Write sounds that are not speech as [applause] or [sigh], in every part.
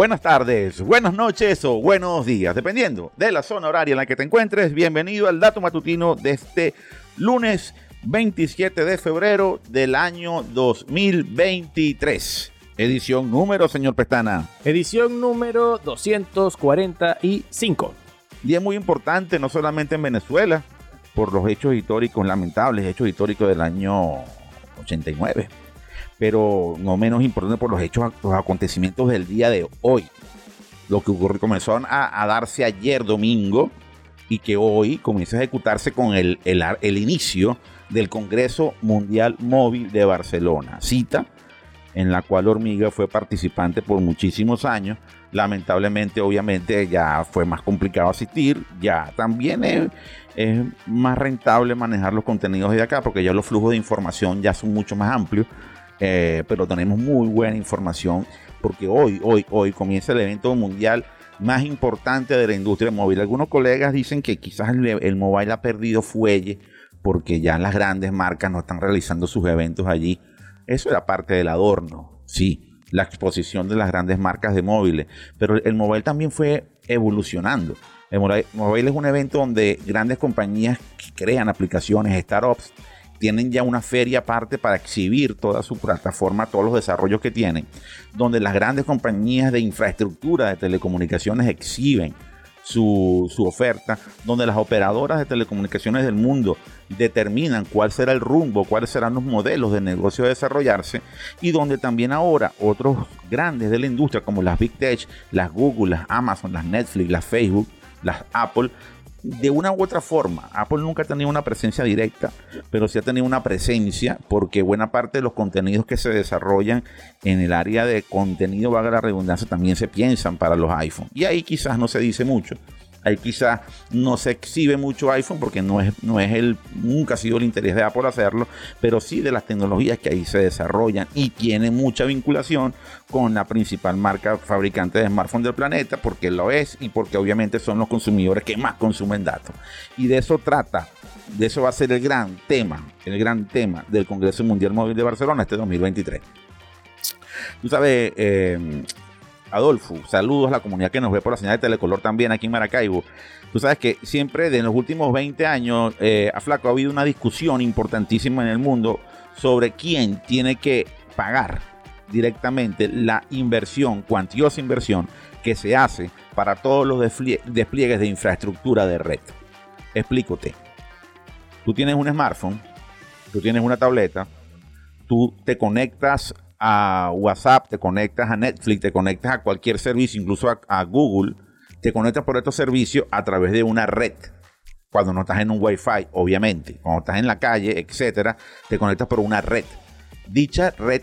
Buenas tardes, buenas noches o buenos días, dependiendo de la zona horaria en la que te encuentres. Bienvenido al dato matutino de este lunes 27 de febrero del año 2023. Edición número, señor Pestana. Edición número 245. Día muy importante, no solamente en Venezuela, por los hechos históricos, lamentables hechos históricos del año 89, pero no menos importante por los hechos, los acontecimientos del día de hoy. Lo que ocurrió, comenzó a, darse ayer domingo y que hoy comienza a ejecutarse con el, el, inicio del Congreso Mundial Móvil de Barcelona. Cita en la cual Hormiga fue participante por muchísimos años. Lamentablemente, obviamente, ya fue más complicado asistir. Ya también es, más rentable manejar los contenidos de acá porque ya los flujos de información ya son mucho más amplios. Eh, pero tenemos muy buena información porque hoy, hoy, hoy comienza el evento mundial más importante de la industria móvil. Algunos colegas dicen que quizás el, mobile ha perdido fuelle porque ya las grandes marcas no están realizando sus eventos allí eso era parte del adorno, sí, la exposición de las grandes marcas de móviles, pero el mobile también fue evolucionando. El mobile es un evento donde grandes compañías crean aplicaciones, startups, tienen ya una feria aparte para exhibir toda su plataforma, todos los desarrollos que tienen, donde las grandes compañías de infraestructura de telecomunicaciones exhiben su, oferta, donde las operadoras de telecomunicaciones del mundo determinan cuál será el rumbo, cuáles serán los modelos de negocio a desarrollarse y donde también ahora otros grandes de la industria como las Big Tech, las Google, las Amazon, las Netflix, las Facebook, las Apple de una u otra forma, Apple nunca ha tenido una presencia directa, pero sí ha tenido una presencia porque buena parte de los contenidos que se desarrollan en el área de contenido, vaga la redundancia, también se piensan para los iPhone. Y ahí quizás no se dice mucho. Ahí quizás no se exhibe mucho iPhone porque no es, no es el, nunca ha sido el interés de Apple hacerlo, pero sí de las tecnologías que ahí se desarrollan y tiene mucha vinculación con la principal marca fabricante de smartphones del planeta, porque lo es y porque obviamente son los consumidores que más consumen datos. Y de eso trata, de eso va a ser el gran tema, el gran tema del Congreso Mundial Móvil de Barcelona este 2023. Tú sabes, eh, Adolfo, saludos a la comunidad que nos ve por la señal de Telecolor también aquí en Maracaibo. Tú sabes que siempre de los últimos 20 años, eh, a Flaco, ha habido una discusión importantísima en el mundo sobre quién tiene que pagar directamente la inversión, cuantiosa inversión que se hace para todos los despliegues de infraestructura de red. Explícote. Tú tienes un smartphone, tú tienes una tableta, tú te conectas a WhatsApp, te conectas a Netflix, te conectas a cualquier servicio, incluso a, Google, te conectas por estos servicios a través de una red. Cuando no estás en un Wi-Fi, obviamente. Cuando estás en la calle, etcétera, te conectas por una red. Dicha red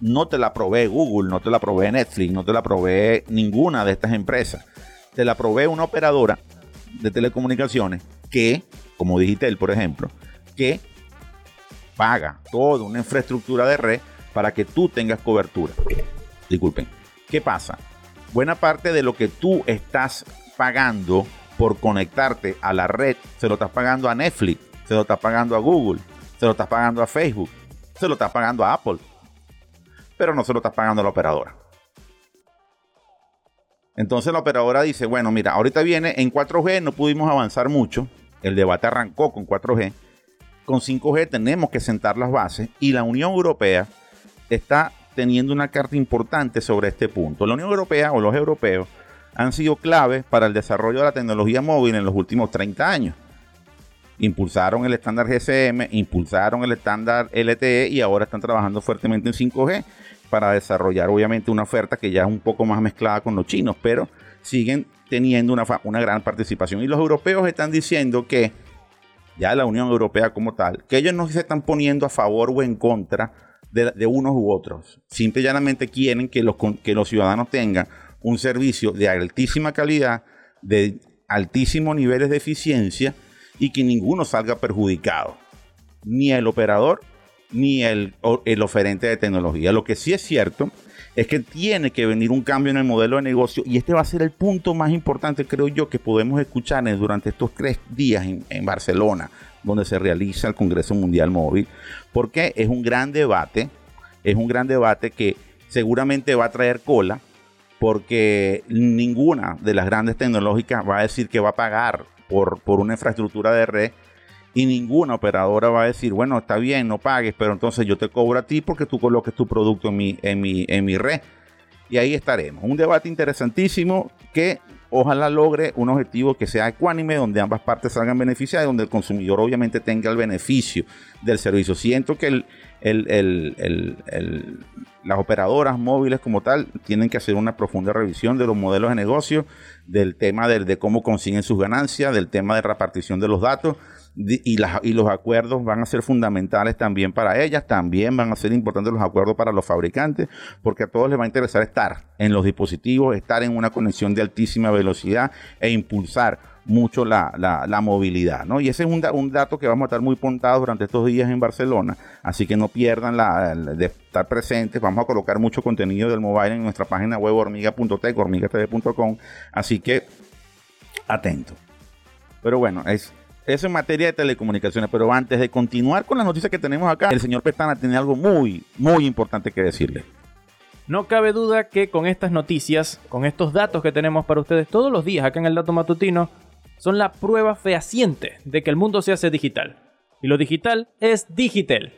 no te la provee Google, no te la provee Netflix, no te la provee ninguna de estas empresas. Te la provee una operadora de telecomunicaciones que, como Digitel, por ejemplo, que paga toda una infraestructura de red para que tú tengas cobertura. Disculpen. ¿Qué pasa? Buena parte de lo que tú estás pagando por conectarte a la red, se lo estás pagando a Netflix, se lo estás pagando a Google, se lo estás pagando a Facebook, se lo estás pagando a Apple, pero no se lo estás pagando a la operadora. Entonces la operadora dice, bueno, mira, ahorita viene en 4G, no pudimos avanzar mucho, el debate arrancó con 4G, con 5G tenemos que sentar las bases y la Unión Europea está teniendo una carta importante sobre este punto. La Unión Europea o los europeos han sido claves para el desarrollo de la tecnología móvil en los últimos 30 años. Impulsaron el estándar GSM, impulsaron el estándar LTE y ahora están trabajando fuertemente en 5G para desarrollar obviamente una oferta que ya es un poco más mezclada con los chinos, pero siguen teniendo una, una gran participación. Y los europeos están diciendo que, ya la Unión Europea como tal, que ellos no se están poniendo a favor o en contra de, unos u otros. Simple y llanamente quieren que los, que los ciudadanos tengan un servicio de altísima calidad, de altísimos niveles de eficiencia y que ninguno salga perjudicado. Ni el operador ni el, el oferente de tecnología. Lo que sí es cierto es que tiene que venir un cambio en el modelo de negocio y este va a ser el punto más importante, creo yo, que podemos escuchar durante estos tres días en Barcelona, donde se realiza el Congreso Mundial Móvil, porque es un gran debate, es un gran debate que seguramente va a traer cola, porque ninguna de las grandes tecnológicas va a decir que va a pagar por, por una infraestructura de red y ninguna operadora va a decir, bueno, está bien, no pagues, pero entonces yo te cobro a ti porque tú coloques tu producto en mi, en mi, en mi red. Y ahí estaremos. Un debate interesantísimo que ojalá logre un objetivo que sea ecuánime, donde ambas partes salgan beneficiadas donde el consumidor obviamente tenga el beneficio del servicio. Siento que las operadoras móviles como tal tienen que hacer una profunda revisión de los modelos de negocio, del tema de cómo consiguen sus ganancias, del tema de repartición de los datos y, y los acuerdos van a ser fundamentales también para ellas, también van a ser importantes los acuerdos para los fabricantes, porque a todos les va a interesar estar en los dispositivos, estar en una conexión de altísima velocidad e impulsar mucho la, la, movilidad, ¿no? Y ese es un, dato que vamos a estar muy pontados durante estos días en Barcelona, así que no pierdan la, de estar presentes, vamos a colocar mucho contenido del mobile en nuestra página web hormiga.tech, hormigatv.com, así que atento. Pero bueno, es eso en materia de telecomunicaciones, pero antes de continuar con las noticias que tenemos acá, el señor Petana tiene algo muy, muy importante que decirle. No cabe duda que con estas noticias, con estos datos que tenemos para ustedes todos los días acá en el Dato Matutino, son la prueba fehaciente de que el mundo se hace digital. Y lo digital es Digital.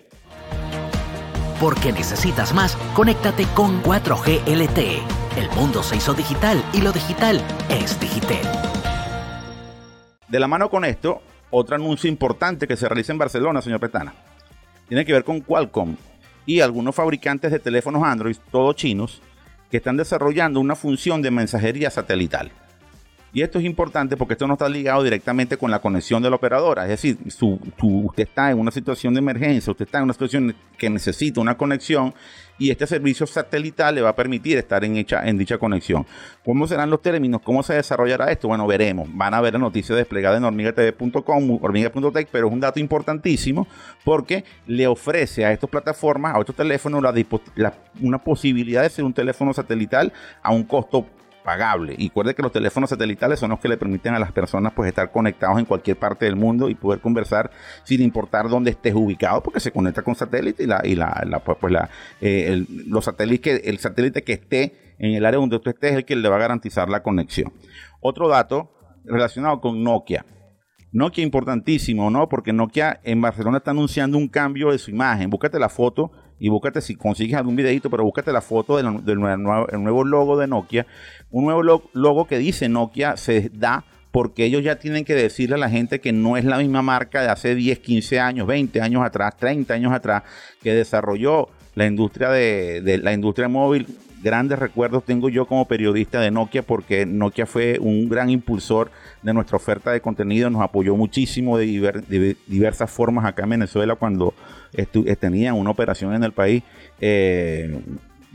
Porque necesitas más, conéctate con 4G LTE. El mundo se hizo digital y lo digital es Digital. De la mano con esto, otro anuncio importante que se realiza en Barcelona, señor Petana, tiene que ver con Qualcomm y algunos fabricantes de teléfonos Android, todos chinos, que están desarrollando una función de mensajería satelital. Y esto es importante porque esto no está ligado directamente con la conexión de la operadora. Es decir, usted está en una situación de emergencia, usted está en una situación que necesita una conexión y este servicio satelital le va a permitir estar en dicha conexión. ¿Cómo serán los términos? ¿Cómo se desarrollará esto? Bueno, veremos. Van a ver la noticia desplegada en hormigatv.com, hormiga.tech, pero es un dato importantísimo porque le ofrece a estas plataformas, a estos teléfonos, una posibilidad de ser un teléfono satelital a un costo pagable. Y recuerde que los teléfonos satelitales son los que le permiten a las personas pues estar conectados en cualquier parte del mundo y poder conversar sin importar dónde estés ubicado, porque se conecta con satélite y la, y la, pues, pues, la eh, el, los satélites que, el satélite que esté en el área donde tú estés es el que le va a garantizar la conexión. Otro dato relacionado con Nokia. Nokia importantísimo, ¿no? Porque Nokia en Barcelona está anunciando un cambio de su imagen. Búscate la foto y búscate si consigues algún videito, pero búscate la foto del, nuevo, logo de Nokia. Un nuevo logo que dice Nokia se da porque ellos ya tienen que decirle a la gente que no es la misma marca de hace 10, 15 años, 20 años atrás, 30 años atrás, que desarrolló la industria de, la industria móvil. Grandes recuerdos tengo yo como periodista de Nokia porque Nokia fue un gran impulsor de nuestra oferta de contenido, nos apoyó muchísimo de, diversas formas acá en Venezuela cuando tenían una operación en el país. Eh,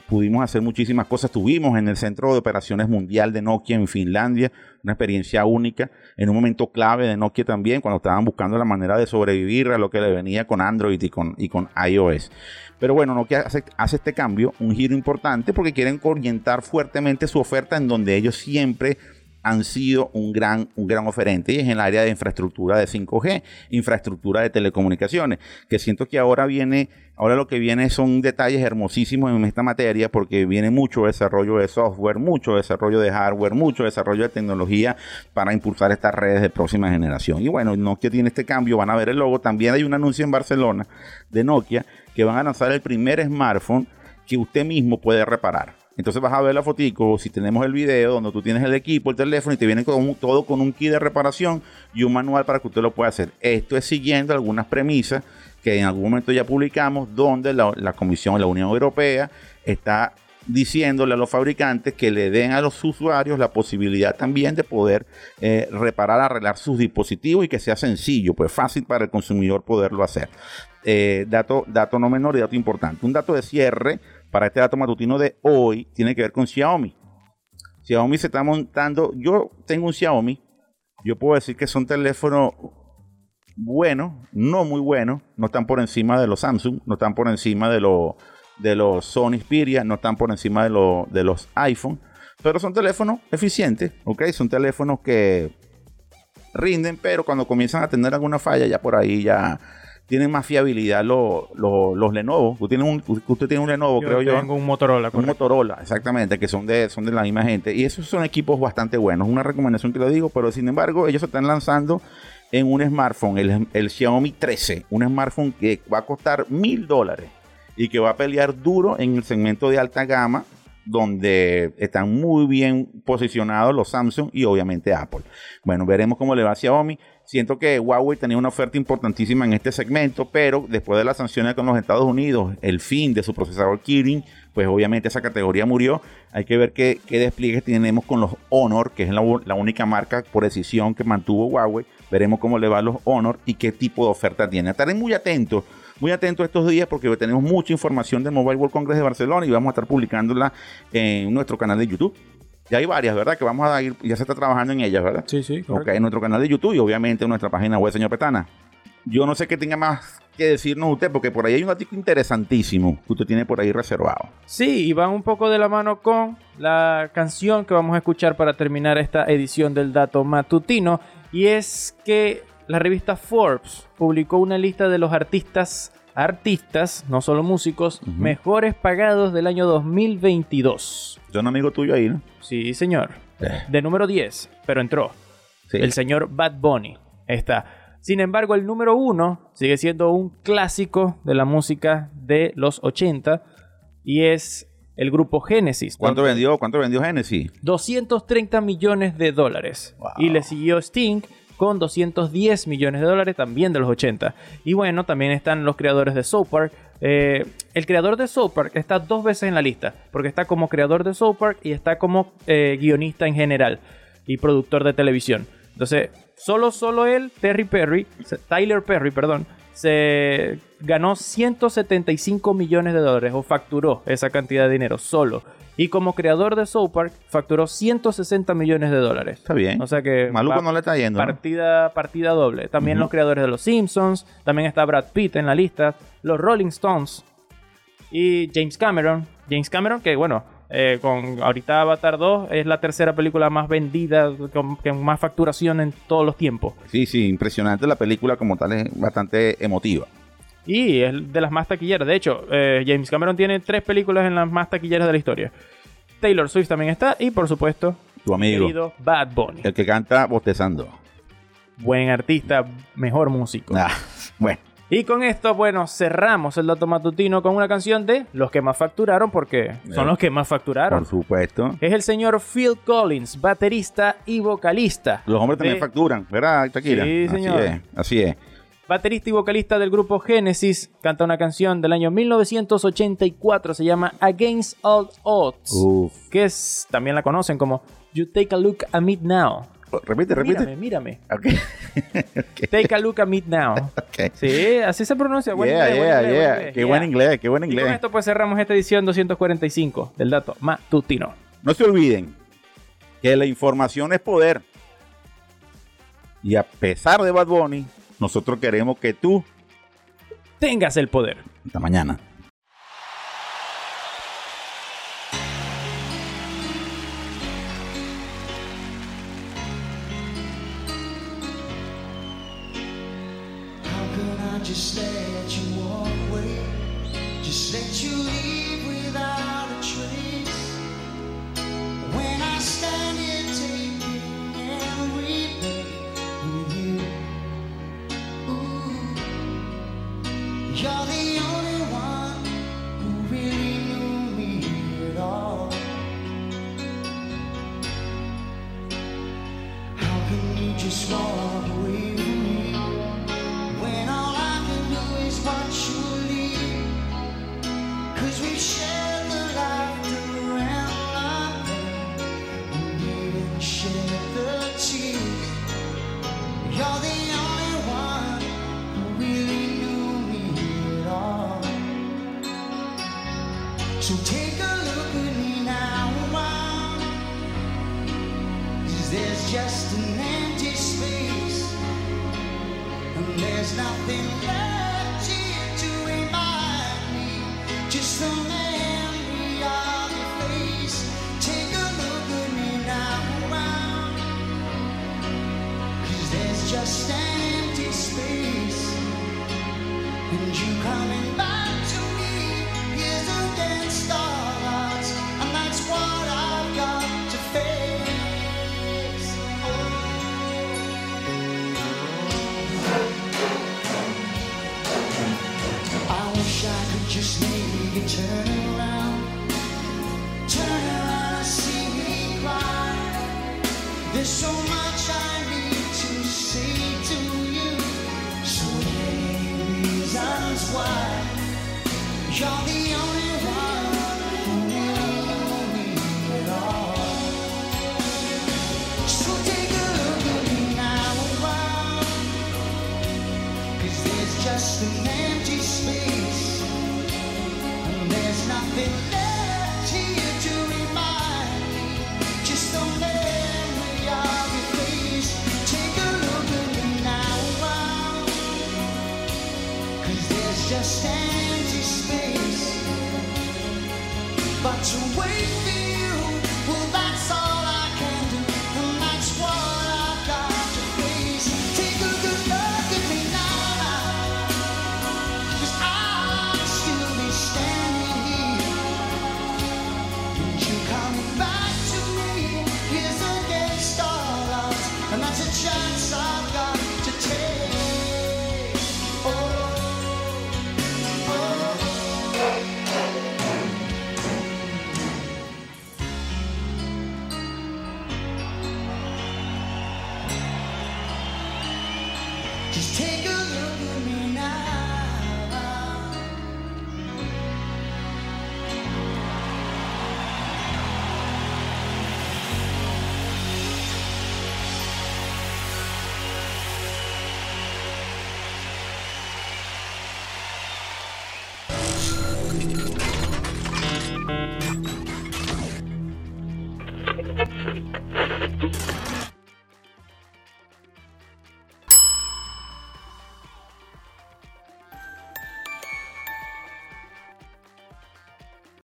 pudimos hacer muchísimas cosas. Estuvimos en el Centro de Operaciones Mundial de Nokia en Finlandia, una experiencia única, en un momento clave de Nokia también, cuando estaban buscando la manera de sobrevivir a lo que le venía con Android y con, y con iOS. Pero bueno, Nokia hace, hace este cambio, un giro importante, porque quieren orientar fuertemente su oferta en donde ellos siempre han sido un gran, un gran oferente y es en el área de infraestructura de 5G, infraestructura de telecomunicaciones, que siento que ahora viene, ahora lo que viene son detalles hermosísimos en esta materia porque viene mucho desarrollo de software, mucho desarrollo de hardware, mucho desarrollo de tecnología para impulsar estas redes de próxima generación. Y bueno, Nokia tiene este cambio, van a ver el logo, también hay un anuncio en Barcelona de Nokia que van a lanzar el primer smartphone que usted mismo puede reparar. Entonces vas a ver la fotico, si tenemos el video donde tú tienes el equipo, el teléfono y te viene todo con un kit de reparación y un manual para que usted lo pueda hacer. Esto es siguiendo algunas premisas que en algún momento ya publicamos donde la, Comisión de la Unión Europea está diciéndole a los fabricantes que le den a los usuarios la posibilidad también de poder eh, reparar, arreglar sus dispositivos y que sea sencillo, pues fácil para el consumidor poderlo hacer. Eh, dato, dato no menor y dato importante. Un dato de cierre para este dato matutino de hoy tiene que ver con Xiaomi. Xiaomi se está montando. Yo tengo un Xiaomi. Yo puedo decir que son teléfonos buenos, no muy buenos. No están por encima de los Samsung, no están por encima de, los de los Sony Xperia, no están por encima de, de los iPhone. Pero son teléfonos eficientes, ¿ok? Son teléfonos que rinden, pero cuando comienzan a tener alguna falla, ya por ahí ya tienen más fiabilidad los, los, los Lenovo. Tú tienes un, usted tiene un Lenovo, creo yo. tengo un Motorola. Un correcto. Motorola, exactamente, que son de, son de la misma gente. Y esos son equipos bastante buenos. Una recomendación que lo digo, pero sin embargo, ellos se están lanzando en un smartphone, el, el Xiaomi 13, un smartphone que va a costar mil dólares y que va a pelear duro en el segmento de alta gama, donde están muy bien posicionados los Samsung y obviamente Apple. Bueno, veremos cómo le va a Xiaomi. Siento que Huawei tenía una oferta importantísima en este segmento, pero después de las sanciones con los Estados Unidos, el fin de su procesador Kirin, pues obviamente esa categoría murió. Hay que ver qué, qué despliegues tenemos con los Honor, que es la, la única marca por decisión que mantuvo Huawei. Veremos cómo le va a los Honor y qué tipo de oferta tiene. Estaré muy atentos muy atentos estos días porque tenemos mucha información del Mobile World Congress de Barcelona y vamos a estar publicándola en nuestro canal de YouTube. Ya hay varias, ¿verdad? Que vamos a ir, ya se está trabajando en ellas, ¿verdad? Sí, sí. Ok, en nuestro canal de YouTube y obviamente en nuestra página web, señor Petana. Yo no sé qué tenga más que decirnos usted, porque por ahí hay un artículo interesantísimo que usted tiene por ahí reservado. Sí, y van un poco de la mano con la canción que vamos a escuchar para terminar esta edición del dato matutino. Y es que la revista Forbes publicó una lista de los artistas, artistas, no solo músicos, mejores pagados del año 2022. Yo un amigo tuyo ahí, ¿no? Sí, señor. Eh, De número 10, pero entró. sí. El señor Bad Bunny está. Sin embargo, el número 1 sigue siendo un clásico de la música de los 80 y es el grupo Genesis. ¿Cuánto vendió, cuánto vendió Genesis? 230 millones de dólares. Wow. Y le siguió Sting con 210 millones de dólares también de los 80. Y bueno, también están los creadores de South Park. Eh, el creador de South Park está dos veces en la lista, porque está como creador de South Park y está como eh, guionista en general y productor de televisión. Entonces, solo, solo él, Terry Perry, Tyler Perry, perdón, se ganó 175 millones de dólares o facturó esa cantidad de dinero solo. Y como creador de South Park, facturó 160 millones de dólares. Está bien. O sea que Maluco no le está yendo. ¿no? partida, partida doble. También los creadores de Los Simpsons. También está Brad Pitt en la lista. Los Rolling Stones. Y James Cameron. James Cameron, que bueno, eh, con ahorita Avatar 2 es la tercera película más vendida, con, con más facturación en todos los tiempos. Sí, sí, impresionante. La película como tal es bastante emotiva. Y es de las más taquilleras. De hecho, eh, James Cameron tiene tres películas en las más taquilleras de la historia. Taylor Swift también está. Y por supuesto, Tu amigo. querido Bad Bunny. El que canta bostezando. Buen artista, mejor músico. Ah, [laughs] bueno, Y con esto, bueno, cerramos el dato matutino con una canción de los que más facturaron, porque son Eh, los que más facturaron. por supuesto. Es el señor Phil Collins, baterista y vocalista. Los hombres también de- facturan, ¿verdad, Shakira? Sí, señor. Así es, así es. Baterista y vocalista del grupo Genesis, canta una canción del año 1984, se llama Against All Odds, Uf. que es, también la conocen como You Take a Look at Me Now. Repite, repite. Mírame, mírame. Ok. [laughs] Ok, Take a Look at Me Now. ok. Sí, así se pronuncia. Buen Yeah, inglés, buen yeah, inglés, yeah. buen inglés. Qué Yeah. buen inglés, qué buen Y con inglés. esto pues cerramos esta edición 245 del dato matutino. No se olviden que la información es poder. Y a pesar de Bad Bunny, nosotros queremos que tú, Tengas el poder. hasta mañana. Just an empty space. And there's nothing left Just maybe you turn around. Turn around and see me cry. There's so much I need to say to you. So many reasons why. You're the only one who knew me at all. So take a look at me now, around. Cause there's just a You.